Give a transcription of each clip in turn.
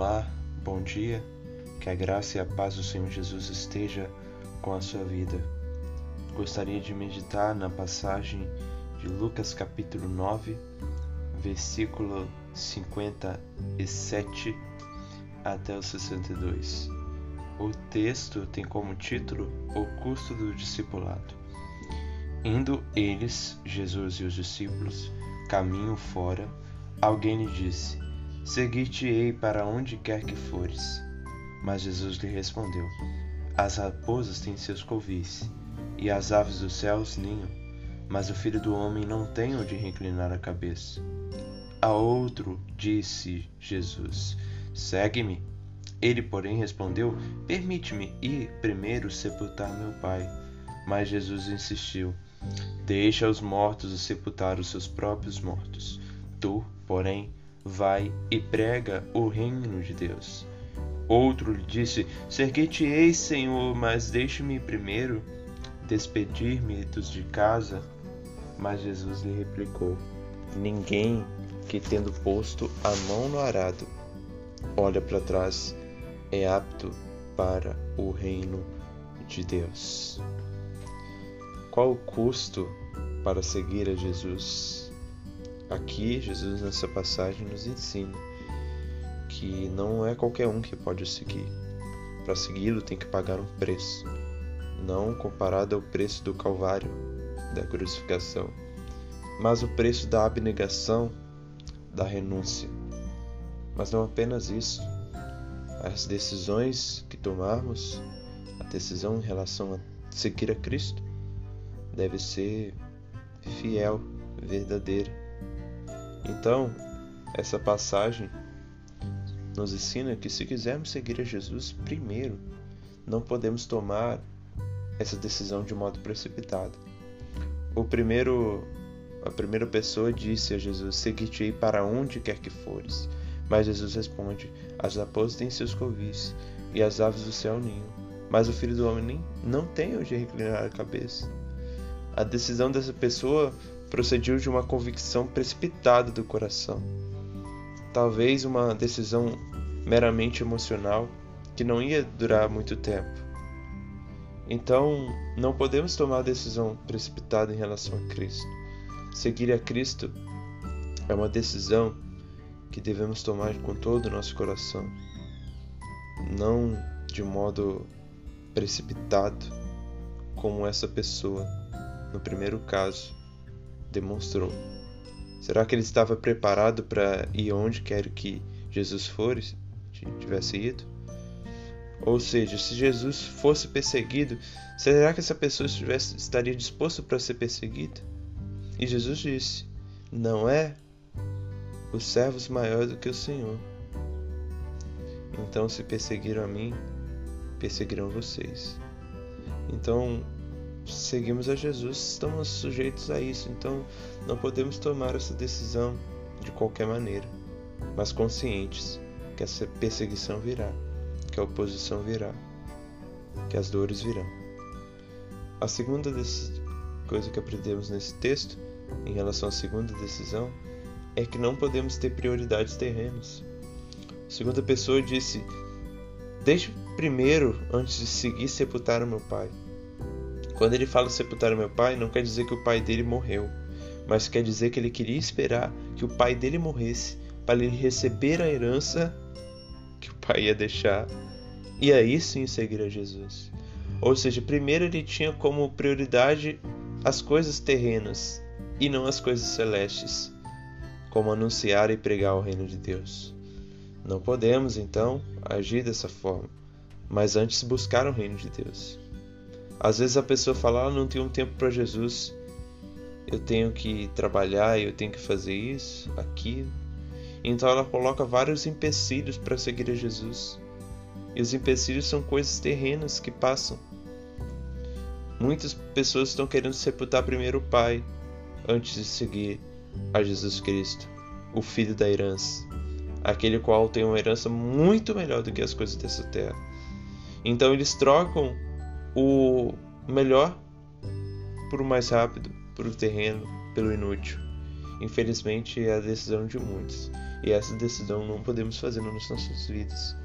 Olá, bom dia. Que a graça e a paz do Senhor Jesus esteja com a sua vida. Gostaria de meditar na passagem de Lucas capítulo 9, versículo 57 até o 62. O texto tem como título O custo do discipulado. Indo eles, Jesus e os discípulos, caminho fora, alguém lhe disse: Seguir-te-ei para onde quer que fores. Mas Jesus lhe respondeu: As raposas têm seus covis, e as aves dos céus ninham, mas o filho do homem não tem onde reclinar a cabeça. A outro disse Jesus: Segue-me. Ele, porém, respondeu: Permite-me ir primeiro sepultar meu pai. Mas Jesus insistiu: Deixa os mortos sepultar os seus próprios mortos. Tu, porém, vai e prega o reino de Deus. Outro lhe disse: Serguei-te-ei, Senhor, mas deixe-me primeiro despedir-me dos de casa. Mas Jesus lhe replicou: Ninguém que, tendo posto a mão no arado, olha para trás, é apto para o reino de Deus. Qual o custo para seguir a Jesus? Aqui, Jesus, nessa passagem, nos ensina que não é qualquer um que pode seguir. Para segui-lo, tem que pagar um preço, não comparado ao preço do Calvário, da crucificação, mas o preço da abnegação, da renúncia. Mas não apenas isso. As decisões que tomarmos, a decisão em relação a seguir a Cristo, deve ser fiel, verdadeira então, essa passagem nos ensina que se quisermos seguir a Jesus, primeiro, não podemos tomar essa decisão de modo precipitado. O primeiro, a primeira pessoa disse a Jesus: Seguir-te-ei para onde quer que fores. Mas Jesus responde: As raposas têm seus covis e as aves do céu ninho, mas o filho do homem não tem onde reclinar a cabeça. A decisão dessa pessoa procediu de uma convicção precipitada do coração. Talvez uma decisão meramente emocional que não ia durar muito tempo. Então, não podemos tomar decisão precipitada em relação a Cristo. Seguir a Cristo é uma decisão que devemos tomar com todo o nosso coração, não de modo precipitado, como essa pessoa no primeiro caso demonstrou. Será que ele estava preparado para ir onde quer que Jesus fosse, tivesse ido? Ou seja, se Jesus fosse perseguido, será que essa pessoa estivesse, estaria disposta para ser perseguida? E Jesus disse: Não é os servos maior do que o Senhor. Então, se perseguiram a mim, perseguirão vocês. Então, seguimos a Jesus, estamos sujeitos a isso, então não podemos tomar essa decisão de qualquer maneira, mas conscientes que essa perseguição virá, que a oposição virá, que as dores virão. A segunda coisa que aprendemos nesse texto, em relação à segunda decisão, é que não podemos ter prioridades terrenas. A segunda pessoa disse: Deixe primeiro, antes de seguir, sepultar o meu pai. Quando ele fala sepultar meu pai, não quer dizer que o pai dele morreu, mas quer dizer que ele queria esperar que o pai dele morresse para ele receber a herança que o pai ia deixar e aí sim seguir a Jesus. Ou seja, primeiro ele tinha como prioridade as coisas terrenas e não as coisas celestes, como anunciar e pregar o reino de Deus. Não podemos então agir dessa forma, mas antes buscar o reino de Deus. Às vezes a pessoa fala: ah, não tenho tempo para Jesus, eu tenho que trabalhar, eu tenho que fazer isso, aquilo. Então ela coloca vários empecilhos para seguir a Jesus. E os empecilhos são coisas terrenas que passam. Muitas pessoas estão querendo sepultar primeiro o Pai antes de seguir a Jesus Cristo, o Filho da herança, aquele qual tem uma herança muito melhor do que as coisas dessa terra. Então eles trocam o melhor por o mais rápido, por o terreno, pelo inútil. Infelizmente é a decisão de muitos, e essa decisão não podemos fazer nas nossas vidas.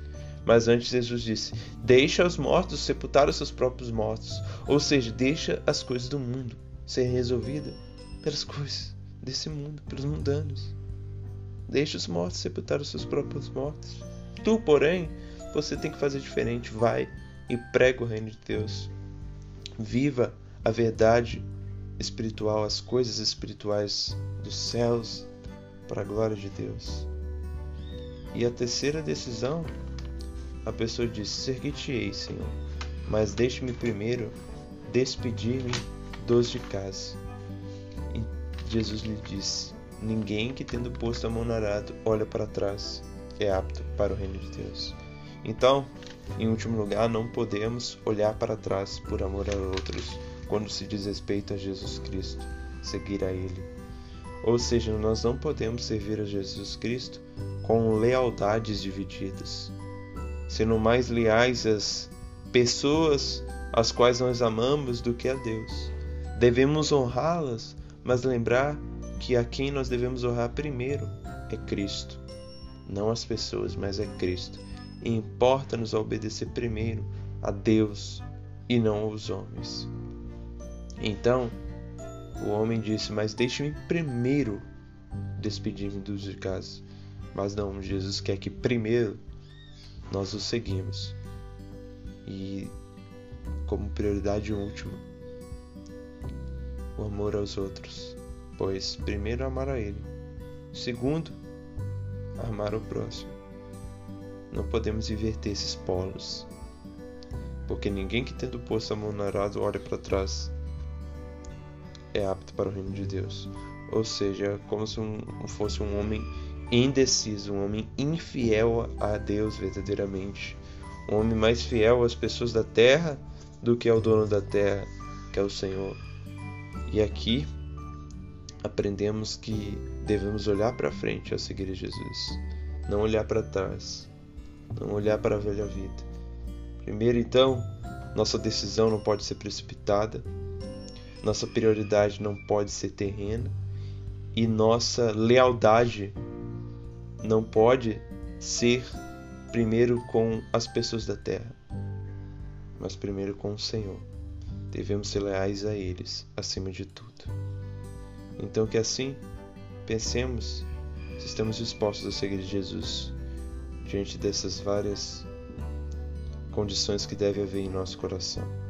Mas antes Jesus disse: Deixa os mortos sepultar os seus próprios mortos, ou seja, deixa as coisas do mundo serem resolvidas pelas coisas desse mundo, pelos mundanos. Deixa os mortos sepultar os seus próprios mortos. Tu, porém, você tem que fazer diferente. Vai e prega o reino de Deus. Viva a verdade espiritual, as coisas espirituais dos céus para a glória de Deus. E a terceira decisão, a pessoa diz: Ser-te-ei, Senhor, mas deixe-me primeiro despedir-me dos de casa. E Jesus lhe disse: Ninguém que tendo posto a mão no arado olha para trás é apto para o reino de Deus. Então, em último lugar, não podemos olhar para trás por amor a outros quando se diz respeito a Jesus Cristo, seguir a Ele. Ou seja, nós não podemos servir a Jesus Cristo com lealdades divididas, sendo mais leais às pessoas as quais nós amamos do que a Deus. Devemos honrá-las, mas lembrar que a quem nós devemos honrar primeiro é Cristo. Não as pessoas, mas é Cristo e importa-nos obedecer primeiro a Deus e não aos homens. Então, o homem disse: Mas deixe-me primeiro despedir-me dos de casa. Mas não, Jesus quer que primeiro nós o seguimos. E como prioridade última, o amor aos outros. Pois primeiro amar a Ele, segundo, amar o próximo. Não podemos inverter esses polos. Porque ninguém que tendo posto a mão no arado olha para trás é apto para o reino de Deus. Ou seja, como se um, fosse um homem indeciso, um homem infiel a Deus verdadeiramente. Um homem mais fiel às pessoas da terra do que ao dono da terra, que é o Senhor. E aqui aprendemos que devemos olhar para frente ao seguir Jesus, não olhar para trás não olhar para a velha vida. Primeiro, então, nossa decisão não pode ser precipitada, nossa prioridade não pode ser terrena e nossa lealdade não pode ser primeiro com as pessoas da terra, mas primeiro com o Senhor. Devemos ser leais a eles acima de tudo. Então, que assim pensemos se estamos dispostos a seguir Jesus diante dessas várias condições que deve haver em nosso coração.